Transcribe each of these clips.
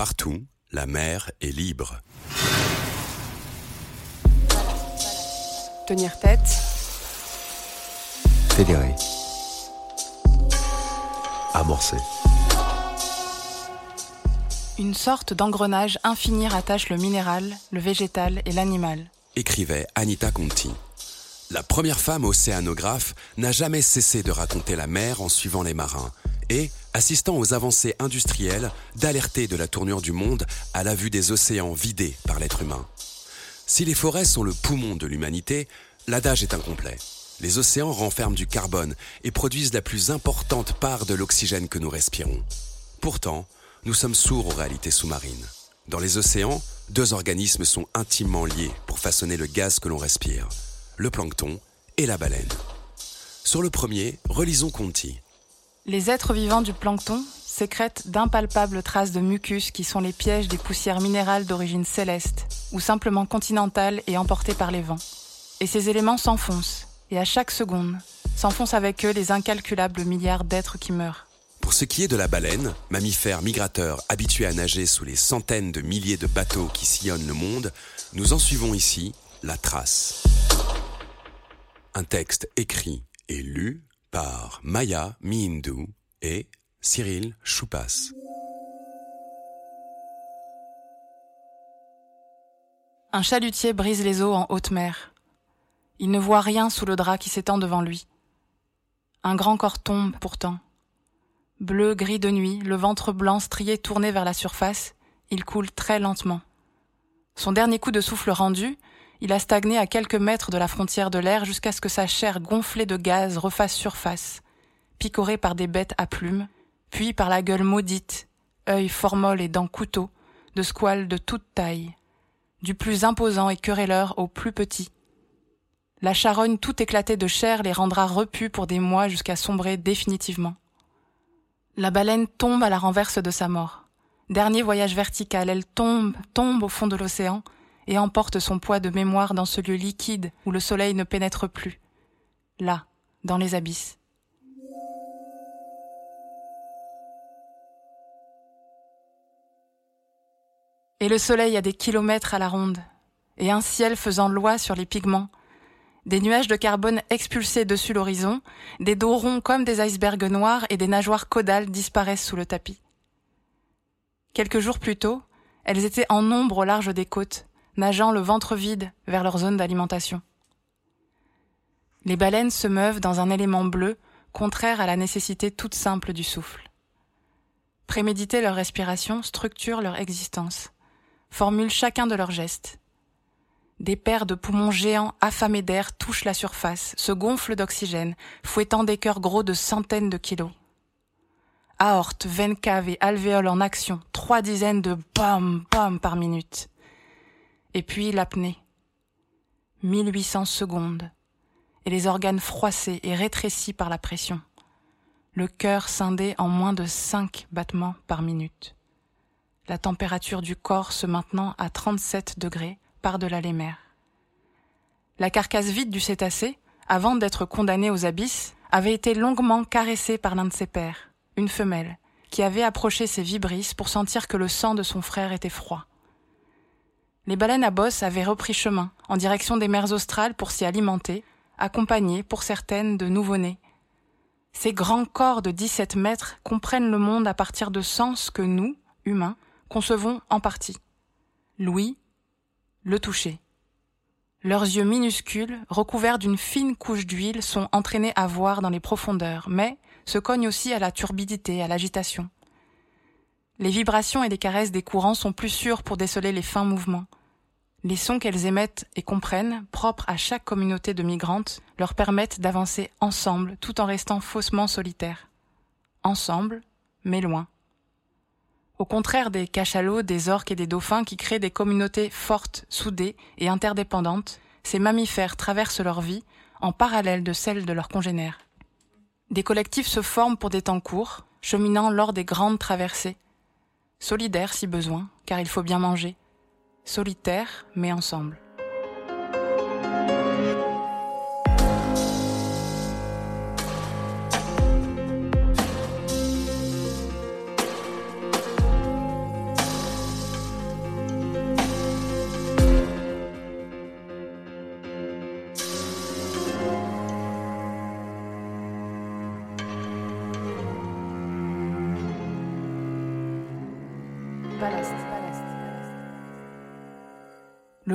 Partout, la mer est libre. Tenir tête. Fédérer. Amorcer. Une sorte d'engrenage infini rattache le minéral, le végétal et l'animal. Écrivait Anita Conti. La première femme océanographe n'a jamais cessé de raconter la mer en suivant les marins et, assistant aux avancées industrielles, d'alerter de la tournure du monde à la vue des océans vidés par l'être humain. Si les forêts sont le poumon de l'humanité, l'adage est incomplet. Les océans renferment du carbone et produisent la plus importante part de l'oxygène que nous respirons. Pourtant, nous sommes sourds aux réalités sous-marines. Dans les océans, deux organismes sont intimement liés pour façonner le gaz que l'on respire le plancton et la baleine. Sur le premier, relisons Conti. Les êtres vivants du plancton sécrètent d'impalpables traces de mucus qui sont les pièges des poussières minérales d'origine céleste ou simplement continentale et emportées par les vents. Et ces éléments s'enfoncent, et à chaque seconde, s'enfoncent avec eux les incalculables milliards d'êtres qui meurent. Pour ce qui est de la baleine, mammifère migrateur habitué à nager sous les centaines de milliers de bateaux qui sillonnent le monde, nous en suivons ici la trace. Un texte écrit et lu par Maya Mihindu et Cyril Choupas. Un chalutier brise les eaux en haute mer. Il ne voit rien sous le drap qui s'étend devant lui. Un grand corps tombe pourtant. Bleu, gris de nuit, le ventre blanc strié tourné vers la surface, il coule très lentement. Son dernier coup de souffle rendu, il a stagné à quelques mètres de la frontière de l'air jusqu'à ce que sa chair gonflée de gaz refasse surface, picorée par des bêtes à plumes, puis par la gueule maudite, œil formol et dents couteaux, de squales de toute taille, du plus imposant et querelleur au plus petit. La charogne tout éclatée de chair les rendra repus pour des mois jusqu'à sombrer définitivement. La baleine tombe à la renverse de sa mort. Dernier voyage vertical, elle tombe, tombe au fond de l'océan, et emporte son poids de mémoire dans ce lieu liquide où le soleil ne pénètre plus, là, dans les abysses. Et le soleil a des kilomètres à la ronde, et un ciel faisant loi sur les pigments, des nuages de carbone expulsés dessus l'horizon, des dos ronds comme des icebergs noirs et des nageoires caudales disparaissent sous le tapis. Quelques jours plus tôt, elles étaient en nombre au large des côtes, nageant le ventre vide vers leur zone d'alimentation. Les baleines se meuvent dans un élément bleu contraire à la nécessité toute simple du souffle. Préméditer leur respiration structure leur existence, formule chacun de leurs gestes. Des paires de poumons géants affamés d'air touchent la surface, se gonflent d'oxygène, fouettant des cœurs gros de centaines de kilos. Aorte, veine cave et alvéoles en action, trois dizaines de bam bam par minute. Et puis l'apnée. 1800 secondes. Et les organes froissés et rétrécis par la pression. Le cœur scindé en moins de 5 battements par minute. La température du corps se maintenant à 37 degrés par-delà les mers. La carcasse vide du cétacé, avant d'être condamné aux abysses, avait été longuement caressée par l'un de ses pères, une femelle, qui avait approché ses vibrisses pour sentir que le sang de son frère était froid les baleines à bosse avaient repris chemin en direction des mers australes pour s'y alimenter, accompagnées pour certaines de nouveau-nés. Ces grands corps de 17 mètres comprennent le monde à partir de sens que nous, humains, concevons en partie. L'ouïe, le toucher. Leurs yeux minuscules, recouverts d'une fine couche d'huile, sont entraînés à voir dans les profondeurs, mais se cognent aussi à la turbidité, à l'agitation. Les vibrations et les caresses des courants sont plus sûres pour déceler les fins mouvements. Les sons qu'elles émettent et comprennent, propres à chaque communauté de migrantes, leur permettent d'avancer ensemble tout en restant faussement solitaires. Ensemble, mais loin. Au contraire des cachalots, des orques et des dauphins qui créent des communautés fortes, soudées et interdépendantes, ces mammifères traversent leur vie en parallèle de celle de leurs congénères. Des collectifs se forment pour des temps courts, cheminant lors des grandes traversées, Solidaire si besoin, car il faut bien manger. Solitaire, mais ensemble.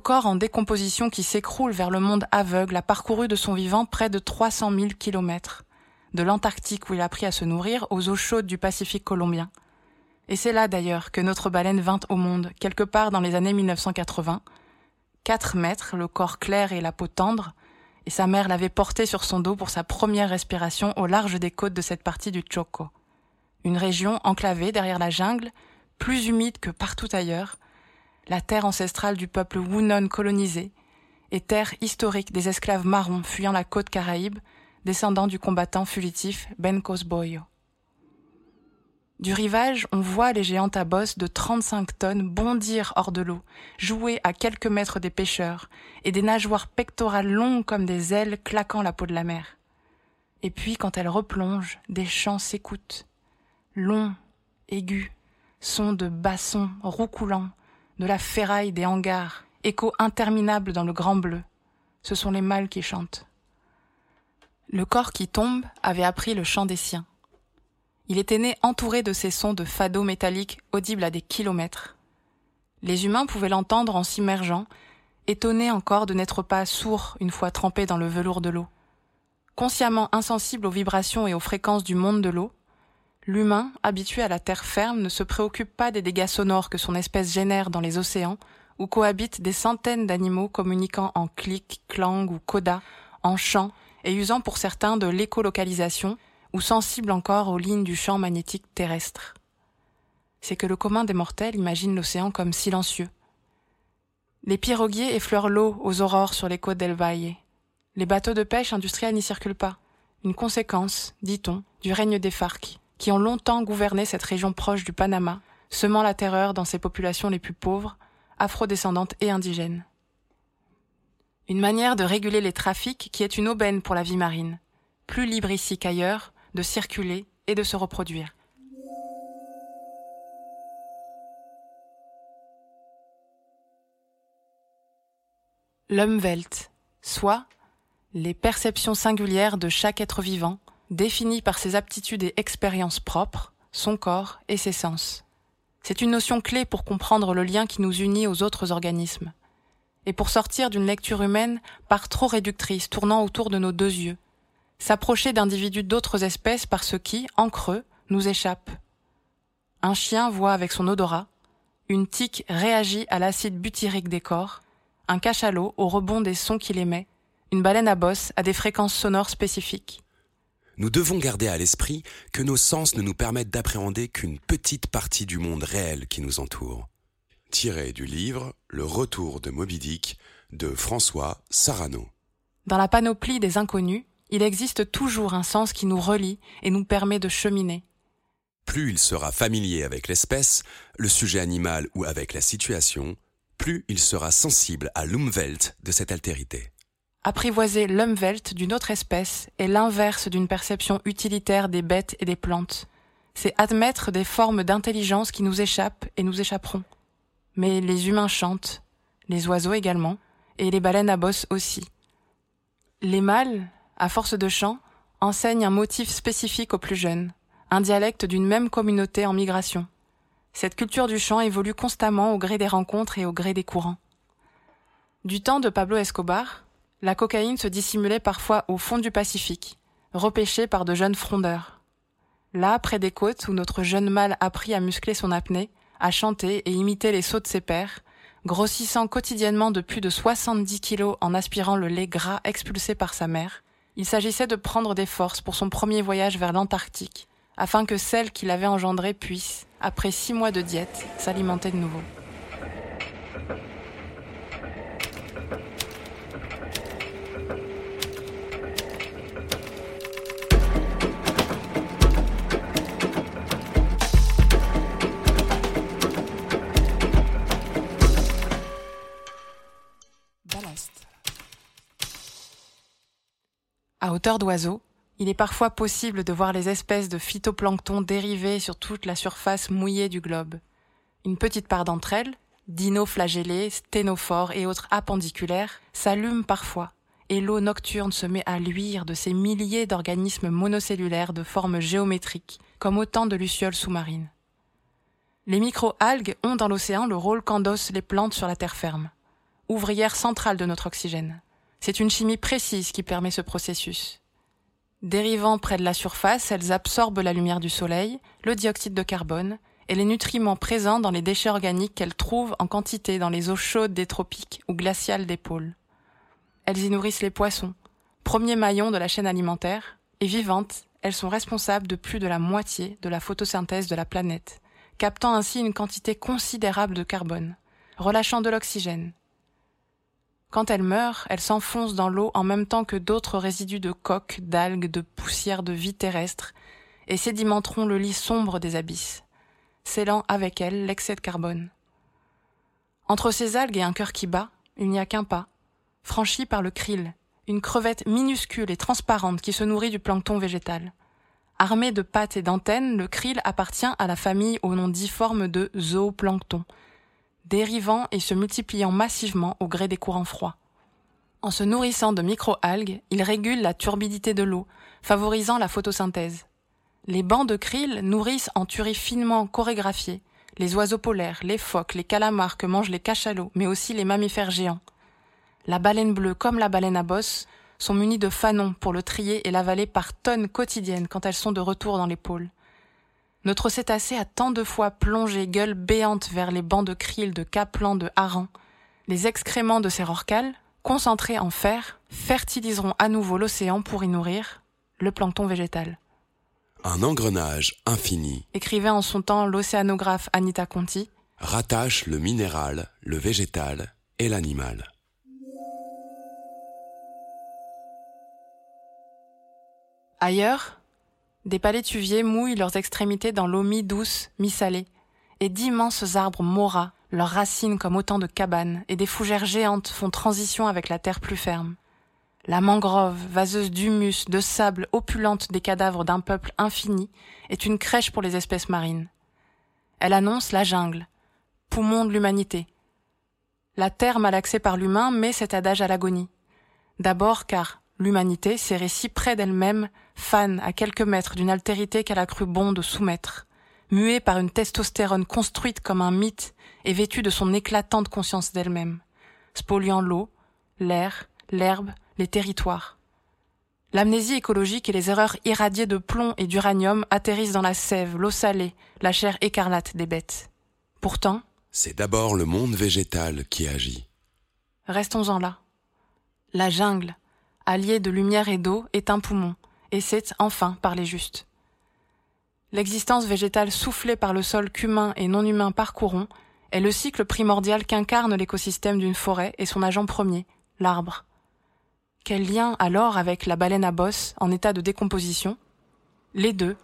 Corps en décomposition qui s'écroule vers le monde aveugle a parcouru de son vivant près de 300 000 kilomètres, de l'Antarctique où il a appris à se nourrir aux eaux chaudes du Pacifique colombien. Et c'est là d'ailleurs que notre baleine vint au monde, quelque part dans les années 1980. Quatre mètres, le corps clair et la peau tendre, et sa mère l'avait porté sur son dos pour sa première respiration au large des côtes de cette partie du Choco. Une région enclavée derrière la jungle, plus humide que partout ailleurs, la terre ancestrale du peuple Wunon colonisé, et terre historique des esclaves marrons fuyant la côte caraïbe, descendant du combattant fugitif Ben Cosboyo. Du rivage, on voit les géantes à bosse de 35 tonnes bondir hors de l'eau, jouer à quelques mètres des pêcheurs, et des nageoires pectorales longues comme des ailes claquant la peau de la mer. Et puis, quand elles replongent, des chants s'écoutent, longs, aigus, sons de bassons roucoulants, de la ferraille des hangars, écho interminable dans le grand bleu. Ce sont les mâles qui chantent. Le corps qui tombe avait appris le chant des siens. Il était né entouré de ces sons de fado métalliques audibles à des kilomètres. Les humains pouvaient l'entendre en s'immergeant, étonnés encore de n'être pas sourds une fois trempés dans le velours de l'eau. Consciemment insensible aux vibrations et aux fréquences du monde de l'eau, L'humain, habitué à la terre ferme, ne se préoccupe pas des dégâts sonores que son espèce génère dans les océans, où cohabitent des centaines d'animaux communiquant en clic, clang ou coda, en chant, et usant pour certains de l'écolocalisation, ou sensibles encore aux lignes du champ magnétique terrestre. C'est que le commun des mortels imagine l'océan comme silencieux. Les piroguiers effleurent l'eau aux aurores sur les côtes d'El Valle. Les bateaux de pêche industriels n'y circulent pas. Une conséquence, dit-on, du règne des Farcs qui ont longtemps gouverné cette région proche du Panama, semant la terreur dans ses populations les plus pauvres, afrodescendantes et indigènes. Une manière de réguler les trafics qui est une aubaine pour la vie marine, plus libre ici qu'ailleurs, de circuler et de se reproduire. L'Umwelt, soit les perceptions singulières de chaque être vivant, défini par ses aptitudes et expériences propres, son corps et ses sens. C'est une notion clé pour comprendre le lien qui nous unit aux autres organismes. Et pour sortir d'une lecture humaine par trop réductrice tournant autour de nos deux yeux. S'approcher d'individus d'autres espèces par ce qui, en creux, nous échappe. Un chien voit avec son odorat, une tique réagit à l'acide butyrique des corps, un cachalot au rebond des sons qu'il émet, une baleine à bosse à des fréquences sonores spécifiques nous devons garder à l'esprit que nos sens ne nous permettent d'appréhender qu'une petite partie du monde réel qui nous entoure. Tiré du livre Le retour de Moby Dick de François Sarano. Dans la panoplie des inconnus, il existe toujours un sens qui nous relie et nous permet de cheminer. Plus il sera familier avec l'espèce, le sujet animal ou avec la situation, plus il sera sensible à l'umwelt de cette altérité. Apprivoiser l'umwelt d'une autre espèce est l'inverse d'une perception utilitaire des bêtes et des plantes. C'est admettre des formes d'intelligence qui nous échappent et nous échapperont. Mais les humains chantent, les oiseaux également, et les baleines à bosse aussi. Les mâles, à force de chant, enseignent un motif spécifique aux plus jeunes, un dialecte d'une même communauté en migration. Cette culture du chant évolue constamment au gré des rencontres et au gré des courants. Du temps de Pablo Escobar, la cocaïne se dissimulait parfois au fond du Pacifique, repêchée par de jeunes frondeurs. Là, près des côtes où notre jeune mâle apprit à muscler son apnée, à chanter et imiter les sauts de ses pères, grossissant quotidiennement de plus de 70 kilos en aspirant le lait gras expulsé par sa mère, il s'agissait de prendre des forces pour son premier voyage vers l'Antarctique, afin que celle qui l'avait engendré puisse, après six mois de diète, s'alimenter de nouveau. À hauteur d'oiseau, il est parfois possible de voir les espèces de phytoplancton dériver sur toute la surface mouillée du globe. Une petite part d'entre elles, dinoflagellés, sténophores et autres appendiculaires, s'allument parfois, et l'eau nocturne se met à luire de ces milliers d'organismes monocellulaires de forme géométrique, comme autant de lucioles sous-marines. Les micro-algues ont dans l'océan le rôle qu'endossent les plantes sur la terre ferme, ouvrière centrale de notre oxygène. C'est une chimie précise qui permet ce processus. Dérivant près de la surface, elles absorbent la lumière du soleil, le dioxyde de carbone et les nutriments présents dans les déchets organiques qu'elles trouvent en quantité dans les eaux chaudes des tropiques ou glaciales des pôles. Elles y nourrissent les poissons, premier maillon de la chaîne alimentaire, et vivantes, elles sont responsables de plus de la moitié de la photosynthèse de la planète, captant ainsi une quantité considérable de carbone, relâchant de l'oxygène, quand elles meurent, elles s'enfoncent dans l'eau en même temps que d'autres résidus de coques, d'algues, de poussière de vie terrestre, et sédimenteront le lit sombre des abysses, scellant avec elles l'excès de carbone. Entre ces algues et un cœur qui bat, il n'y a qu'un pas, franchi par le krill, une crevette minuscule et transparente qui se nourrit du plancton végétal. Armé de pattes et d'antennes, le krill appartient à la famille au nom difforme de zooplancton, dérivant et se multipliant massivement au gré des courants froids. En se nourrissant de micro-algues, il régule la turbidité de l'eau, favorisant la photosynthèse. Les bancs de krill nourrissent en tueries finement chorégraphiées les oiseaux polaires, les phoques, les calamars que mangent les cachalots, mais aussi les mammifères géants. La baleine bleue comme la baleine à bosse sont munies de fanons pour le trier et l'avaler par tonnes quotidiennes quand elles sont de retour dans les pôles. Notre cétacé a tant de fois plongé gueule béante vers les bancs de krill, de caplan, de harengs. Les excréments de ces rorquals, concentrés en fer, fertiliseront à nouveau l'océan pour y nourrir le plancton végétal. Un engrenage infini, écrivait en son temps l'océanographe Anita Conti, rattache le minéral, le végétal et l'animal. Ailleurs, des palétuviers mouillent leurs extrémités dans l'eau mi-douce, mi-salée, et d'immenses arbres moras, leurs racines comme autant de cabanes, et des fougères géantes font transition avec la terre plus ferme. La mangrove, vaseuse d'humus, de sable, opulente des cadavres d'un peuple infini, est une crèche pour les espèces marines. Elle annonce la jungle, poumon de l'humanité. La terre malaxée par l'humain met cet adage à l'agonie. D'abord car l'humanité s'est si près d'elle-même, fan à quelques mètres d'une altérité qu'elle a cru bon de soumettre, muée par une testostérone construite comme un mythe et vêtue de son éclatante conscience d'elle-même, spoliant l'eau, l'air, l'herbe, les territoires. L'amnésie écologique et les erreurs irradiées de plomb et d'uranium atterrissent dans la sève, l'eau salée, la chair écarlate des bêtes. Pourtant, c'est d'abord le monde végétal qui agit. Restons-en là. La jungle, alliée de lumière et d'eau, est un poumon, et c'est enfin par les justes. L'existence végétale soufflée par le sol qu'humains et non humains parcourront est le cycle primordial qu'incarne l'écosystème d'une forêt et son agent premier, l'arbre. Quel lien alors avec la baleine à bosse en état de décomposition? Les deux,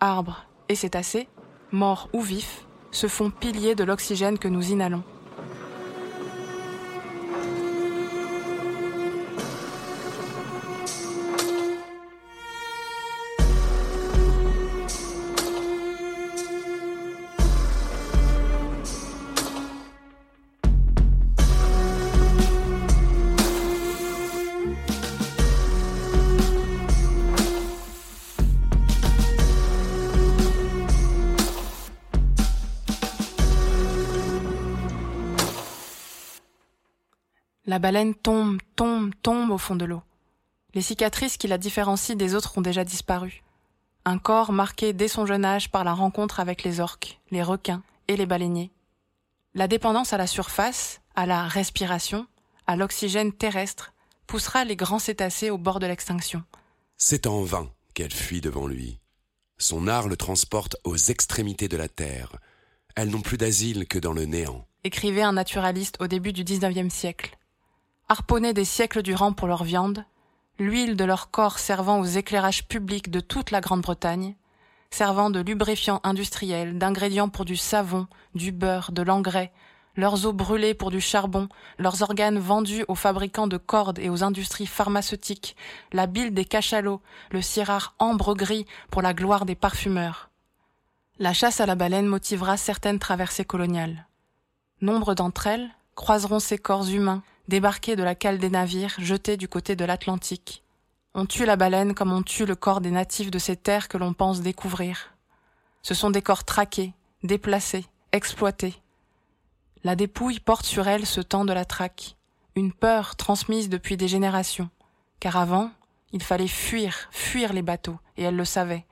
arbre et cétacés, morts ou vifs, se font piliers de l'oxygène que nous inhalons. La baleine tombe, tombe, tombe au fond de l'eau. Les cicatrices qui la différencient des autres ont déjà disparu. Un corps marqué dès son jeune âge par la rencontre avec les orques, les requins et les baleiniers. La dépendance à la surface, à la respiration, à l'oxygène terrestre, poussera les grands cétacés au bord de l'extinction. C'est en vain qu'elle fuit devant lui. Son art le transporte aux extrémités de la terre. Elles n'ont plus d'asile que dans le néant. Écrivait un naturaliste au début du XIXe siècle harponnés des siècles durant pour leur viande, l'huile de leur corps servant aux éclairages publics de toute la Grande-Bretagne, servant de lubrifiant industriel, d'ingrédients pour du savon, du beurre, de l'engrais, leurs eaux brûlées pour du charbon, leurs organes vendus aux fabricants de cordes et aux industries pharmaceutiques, la bile des cachalots, le cirard ambre-gris pour la gloire des parfumeurs. La chasse à la baleine motivera certaines traversées coloniales. Nombre d'entre elles croiseront ces corps humains débarqués de la cale des navires jetés du côté de l'Atlantique. On tue la baleine comme on tue le corps des natifs de ces terres que l'on pense découvrir. Ce sont des corps traqués, déplacés, exploitée. La dépouille porte sur elle ce temps de la traque, une peur transmise depuis des générations, car avant, il fallait fuir, fuir les bateaux, et elle le savait.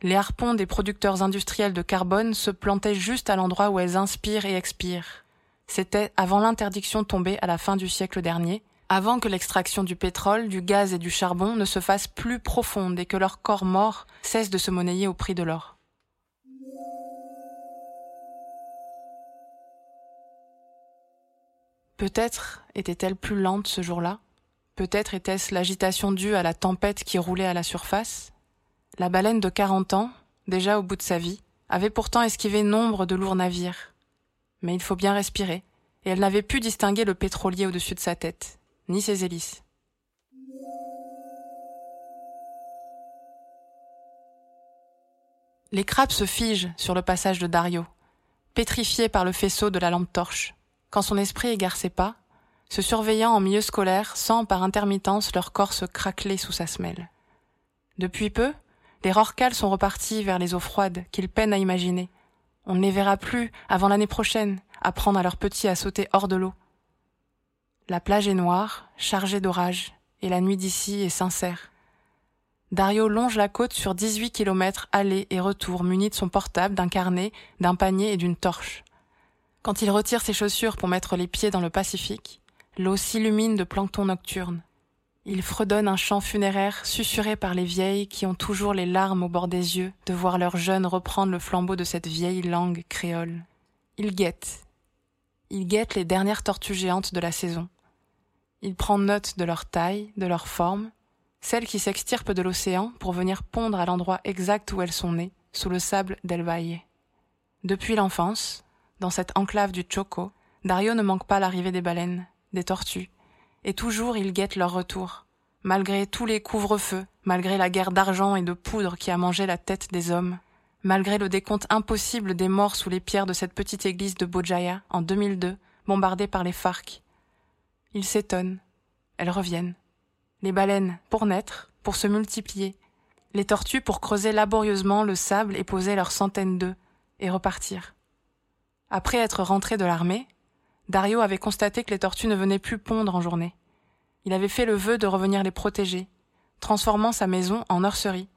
Les harpons des producteurs industriels de carbone se plantaient juste à l'endroit où elles inspirent et expirent. C'était avant l'interdiction tombée à la fin du siècle dernier, avant que l'extraction du pétrole, du gaz et du charbon ne se fasse plus profonde et que leur corps mort cesse de se monnayer au prix de l'or. Peut-être était-elle plus lente ce jour-là, peut-être était-ce l'agitation due à la tempête qui roulait à la surface? La baleine de quarante ans, déjà au bout de sa vie, avait pourtant esquivé nombre de lourds navires. Mais il faut bien respirer, et elle n'avait pu distinguer le pétrolier au-dessus de sa tête ni ses hélices. Les crabes se figent sur le passage de Dario, pétrifiés par le faisceau de la lampe torche. Quand son esprit égare ses pas, se surveillant en milieu scolaire, sent par intermittence leur corps se craqueler sous sa semelle. Depuis peu, les rorcales sont repartis vers les eaux froides qu'il peine à imaginer. On ne les verra plus avant l'année prochaine, apprendre à leurs petits à sauter hors de l'eau. La plage est noire, chargée d'orage, et la nuit d'ici est sincère. Dario longe la côte sur 18 kilomètres aller et retour muni de son portable, d'un carnet, d'un panier et d'une torche. Quand il retire ses chaussures pour mettre les pieds dans le Pacifique, l'eau s'illumine de plancton nocturne. Il fredonne un chant funéraire susurré par les vieilles qui ont toujours les larmes au bord des yeux de voir leurs jeunes reprendre le flambeau de cette vieille langue créole. Il guette. Il guette les dernières tortues géantes de la saison. Il prend note de leur taille, de leur forme, celles qui s'extirpent de l'océan pour venir pondre à l'endroit exact où elles sont nées, sous le sable d'El Valle. Depuis l'enfance, dans cette enclave du Choco, Dario ne manque pas l'arrivée des baleines, des tortues, et toujours il guette leur retour, malgré tous les couvre-feux, malgré la guerre d'argent et de poudre qui a mangé la tête des hommes, malgré le décompte impossible des morts sous les pierres de cette petite église de Bojaya en 2002, bombardée par les FARC, ils s'étonnent. Elles reviennent. Les baleines pour naître, pour se multiplier. Les tortues pour creuser laborieusement le sable et poser leurs centaines d'œufs, et repartir. Après être rentré de l'armée, Dario avait constaté que les tortues ne venaient plus pondre en journée. Il avait fait le vœu de revenir les protéger, transformant sa maison en nurserie.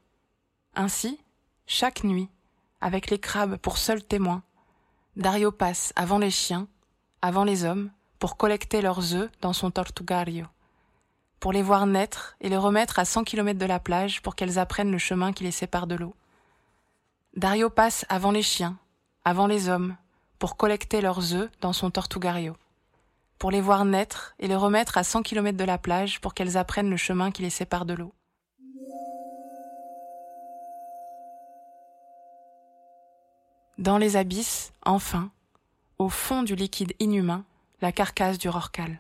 Ainsi, chaque nuit, avec les crabes pour seuls témoins, Dario passe avant les chiens, avant les hommes, pour collecter leurs œufs dans son tortugario, pour les voir naître et les remettre à 100 km de la plage pour qu'elles apprennent le chemin qui les sépare de l'eau. Dario passe avant les chiens, avant les hommes, collecter leurs œufs dans son tortugario, pour les voir naître et les remettre à 100 km de la plage pour qu'elles apprennent le chemin qui les sépare de l'eau. Dans les abysses, enfin, au fond du liquide inhumain, la carcasse du rorcal.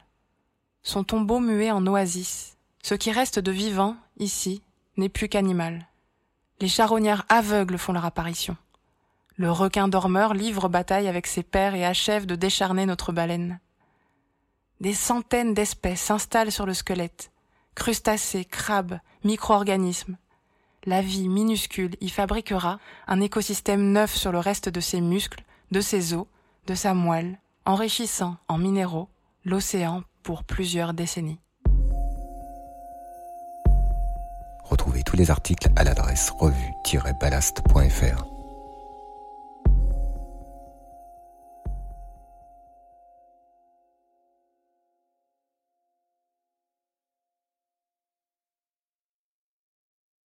Son tombeau muet en oasis. Ce qui reste de vivant, ici, n'est plus qu'animal. Les charognards aveugles font leur apparition. Le requin dormeur livre bataille avec ses pères et achève de décharner notre baleine. Des centaines d'espèces s'installent sur le squelette. Crustacés, crabes, micro-organismes. La vie minuscule y fabriquera un écosystème neuf sur le reste de ses muscles, de ses os, de sa moelle, enrichissant en minéraux l'océan pour plusieurs décennies. Retrouvez tous les articles à l'adresse revue-ballast.fr.